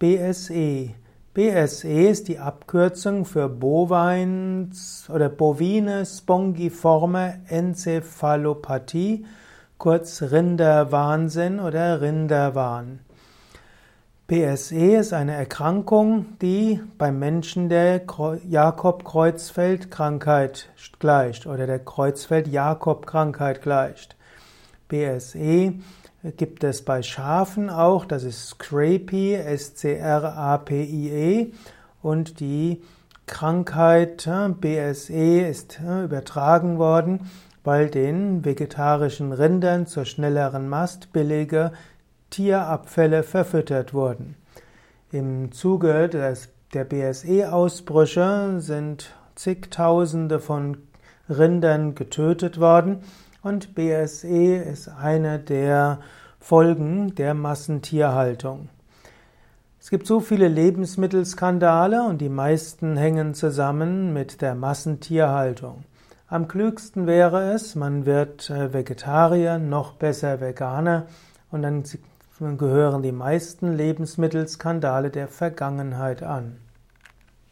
BSE. BSE ist die Abkürzung für Bovines oder bovine spongiforme Enzephalopathie, kurz Rinderwahnsinn oder Rinderwahn. BSE ist eine Erkrankung, die beim Menschen der Jakob-Kreuzfeld-Krankheit gleicht oder der Kreuzfeld-Jakob-Krankheit gleicht. BSE gibt es bei Schafen auch, das ist Scrapie, S-C-R-A-P-I-E und die Krankheit BSE ist übertragen worden, weil den vegetarischen Rindern zur schnelleren Mast billige Tierabfälle verfüttert wurden. Im Zuge des, der BSE-Ausbrüche sind zigtausende von Rindern getötet worden und BSE ist eine der Folgen der Massentierhaltung. Es gibt so viele Lebensmittelskandale und die meisten hängen zusammen mit der Massentierhaltung. Am klügsten wäre es, man wird äh, Vegetarier, noch besser Veganer und dann gehören die meisten Lebensmittelskandale der Vergangenheit an.